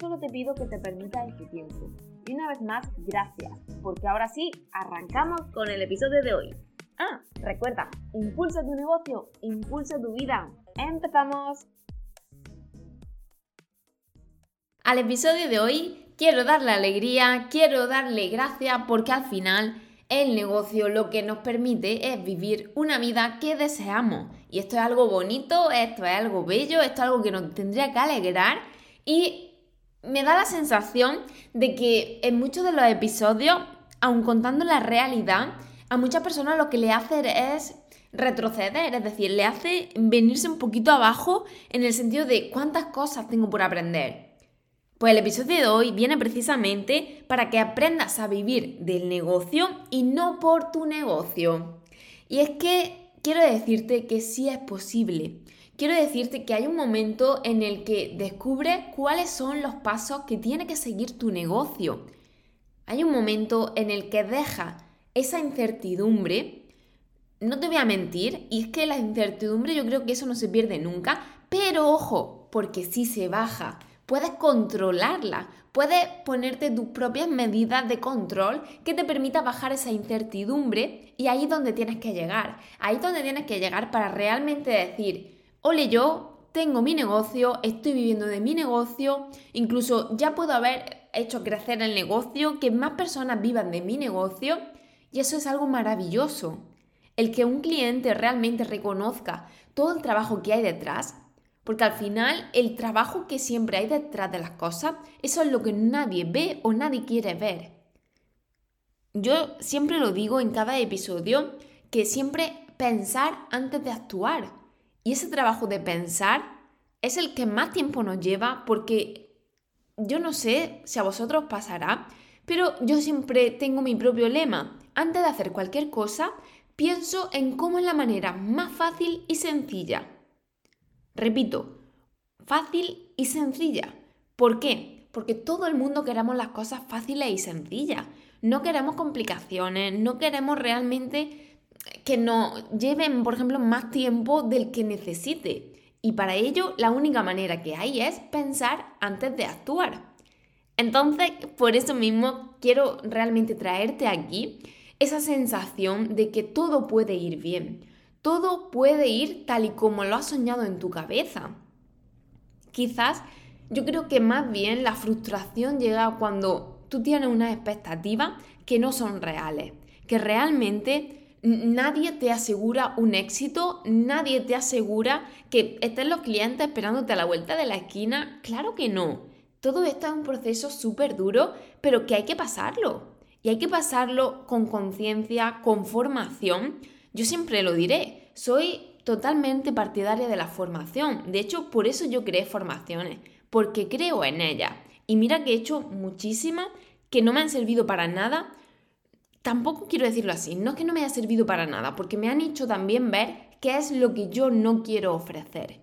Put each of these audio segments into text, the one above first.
solo te pido que te permitas este tiempo. Y una vez más, gracias, porque ahora sí, arrancamos con el episodio de hoy. Ah, recuerda, impulsa tu negocio, impulsa tu vida. ¡Empezamos! Al episodio de hoy quiero darle alegría, quiero darle gracias porque al final el negocio lo que nos permite es vivir una vida que deseamos. Y esto es algo bonito, esto es algo bello, esto es algo que nos tendría que alegrar y me da la sensación de que en muchos de los episodios, aun contando la realidad, a muchas personas lo que le hace es retroceder, es decir, le hace venirse un poquito abajo en el sentido de cuántas cosas tengo por aprender. Pues el episodio de hoy viene precisamente para que aprendas a vivir del negocio y no por tu negocio. Y es que quiero decirte que sí es posible. Quiero decirte que hay un momento en el que descubres cuáles son los pasos que tiene que seguir tu negocio. Hay un momento en el que deja esa incertidumbre, no te voy a mentir, y es que la incertidumbre yo creo que eso no se pierde nunca, pero ojo, porque si se baja, puedes controlarla, puedes ponerte tus propias medidas de control que te permita bajar esa incertidumbre y ahí es donde tienes que llegar, ahí es donde tienes que llegar para realmente decir, ole yo, tengo mi negocio, estoy viviendo de mi negocio, incluso ya puedo haber hecho crecer el negocio, que más personas vivan de mi negocio y eso es algo maravilloso. El que un cliente realmente reconozca todo el trabajo que hay detrás, porque al final el trabajo que siempre hay detrás de las cosas, eso es lo que nadie ve o nadie quiere ver. Yo siempre lo digo en cada episodio, que siempre pensar antes de actuar. Y ese trabajo de pensar es el que más tiempo nos lleva porque yo no sé si a vosotros pasará, pero yo siempre tengo mi propio lema antes de hacer cualquier cosa, pienso en cómo es la manera más fácil y sencilla. Repito, fácil y sencilla. ¿Por qué? Porque todo el mundo queremos las cosas fáciles y sencillas. No queremos complicaciones, no queremos realmente que nos lleven, por ejemplo, más tiempo del que necesite. Y para ello, la única manera que hay es pensar antes de actuar. Entonces, por eso mismo quiero realmente traerte aquí esa sensación de que todo puede ir bien, todo puede ir tal y como lo has soñado en tu cabeza. Quizás yo creo que más bien la frustración llega cuando tú tienes unas expectativas que no son reales, que realmente nadie te asegura un éxito, nadie te asegura que estén los clientes esperándote a la vuelta de la esquina. Claro que no. Todo esto es un proceso súper duro, pero que hay que pasarlo. Y hay que pasarlo con conciencia, con formación. Yo siempre lo diré, soy totalmente partidaria de la formación. De hecho, por eso yo creé formaciones, porque creo en ellas. Y mira que he hecho muchísimas que no me han servido para nada. Tampoco quiero decirlo así, no es que no me haya servido para nada, porque me han hecho también ver qué es lo que yo no quiero ofrecer.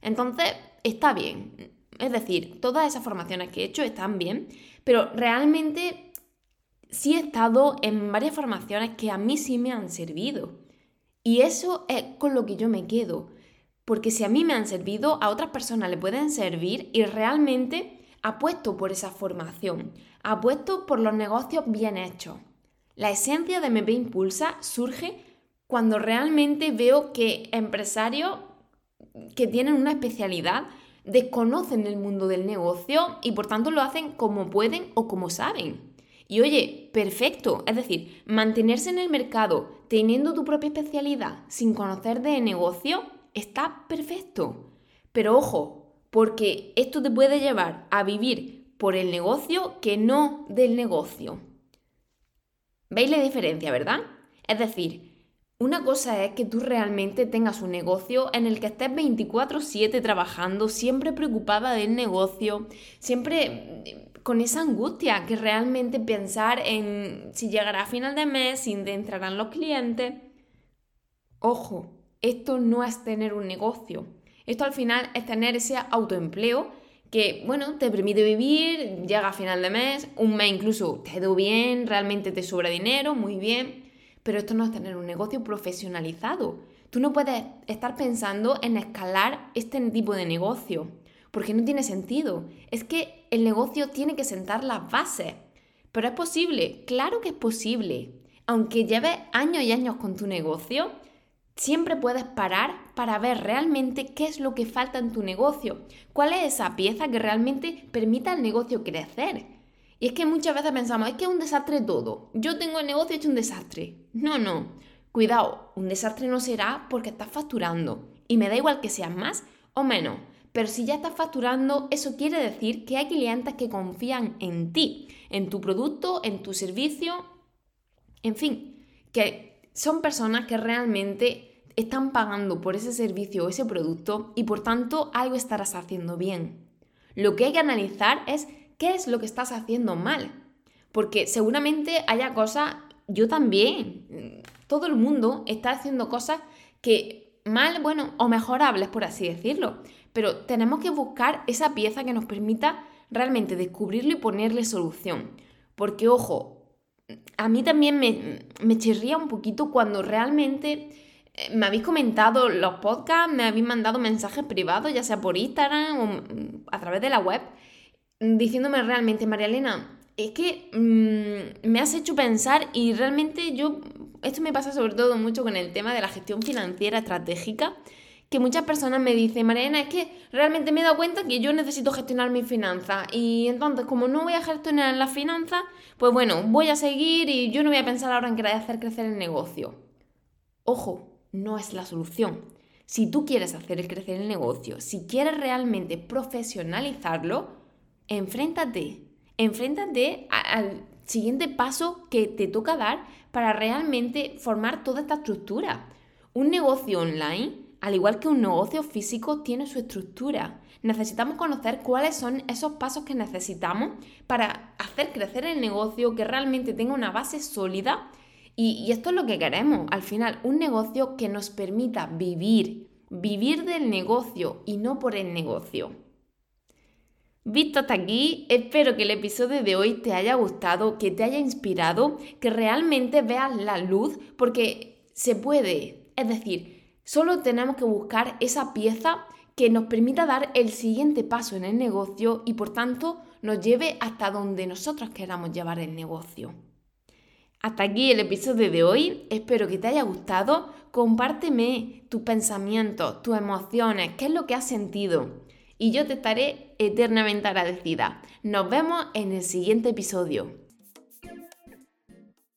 Entonces, está bien. Es decir, todas esas formaciones que he hecho están bien, pero realmente sí he estado en varias formaciones que a mí sí me han servido. Y eso es con lo que yo me quedo. Porque si a mí me han servido, a otras personas le pueden servir y realmente apuesto por esa formación, apuesto por los negocios bien hechos. La esencia de MP Impulsa surge cuando realmente veo que empresarios que tienen una especialidad desconocen el mundo del negocio y por tanto lo hacen como pueden o como saben. Y oye, perfecto, es decir, mantenerse en el mercado teniendo tu propia especialidad sin conocer de negocio está perfecto. Pero ojo, porque esto te puede llevar a vivir por el negocio que no del negocio. ¿Veis la diferencia, verdad? Es decir, Una cosa es que tú realmente tengas un negocio en el que estés 24/7 trabajando, siempre preocupada del negocio, siempre mm, con esa angustia que realmente pensar en si llegará a final de mes, si entrarán los clientes. Ojo, esto no es tener un negocio. Esto al final es tener ese autoempleo que, bueno, te permite vivir, llega a final de mes, un mes incluso te ha bien, realmente te sobra dinero, muy bien pero esto no es tener un negocio profesionalizado. Tú no puedes estar pensando en escalar este tipo de negocio, porque no tiene sentido. Es que el negocio tiene que sentar las bases. Pero es posible, claro que es posible. Aunque lleves años y años con tu negocio, siempre puedes parar para ver realmente qué es lo que falta en tu negocio, cuál es esa pieza que realmente permita al negocio crecer. Y es que muchas veces pensamos, es que es un desastre todo. Yo tengo el negocio hecho un desastre. No, no. Cuidado, un desastre no será porque estás facturando. Y me da igual que seas más o menos. Pero si ya estás facturando, eso quiere decir que hay clientes que confían en ti, en tu producto, en tu servicio, en fin, que son personas que realmente están pagando por ese servicio o ese producto y por tanto algo estarás haciendo bien. Lo que hay que analizar es qué es lo que estás haciendo mal. Porque seguramente haya cosas, yo también, todo el mundo está haciendo cosas que mal, bueno, o mejorables, por así decirlo. Pero tenemos que buscar esa pieza que nos permita realmente descubrirlo y ponerle solución. Porque, ojo, a mí también me, me chirría un poquito cuando realmente me habéis comentado los podcasts, me habéis mandado mensajes privados, ya sea por Instagram o a través de la web, diciéndome realmente, María Elena, es que mm, me has hecho pensar y realmente yo, esto me pasa sobre todo mucho con el tema de la gestión financiera estratégica, que muchas personas me dicen, María Elena, es que realmente me he dado cuenta que yo necesito gestionar mis finanzas y entonces como no voy a gestionar las finanzas, pues bueno, voy a seguir y yo no voy a pensar ahora en querer hacer crecer el negocio. Ojo, no es la solución. Si tú quieres hacer crecer el negocio, si quieres realmente profesionalizarlo, enfréntate, enfréntate al siguiente paso que te toca dar para realmente formar toda esta estructura. Un negocio online, al igual que un negocio físico, tiene su estructura. Necesitamos conocer cuáles son esos pasos que necesitamos para hacer crecer el negocio, que realmente tenga una base sólida. Y, esto es lo que queremos, al final, un negocio que nos permita vivir, vivir del negocio y no por el negocio. Visto hasta aquí, espero que el episodio de hoy te haya gustado, que te haya inspirado, que realmente veas la luz, porque se puede. Es decir, solo tenemos que buscar esa pieza que nos permita dar el siguiente paso en el negocio y por tanto nos lleve hasta donde nosotros queramos llevar el negocio. Hasta aquí el episodio de hoy, espero que te haya gustado, compárteme tus pensamientos, tus emociones, qué es lo que has sentido y yo te estaré eternamente agradecida. Nos vemos en el siguiente episodio.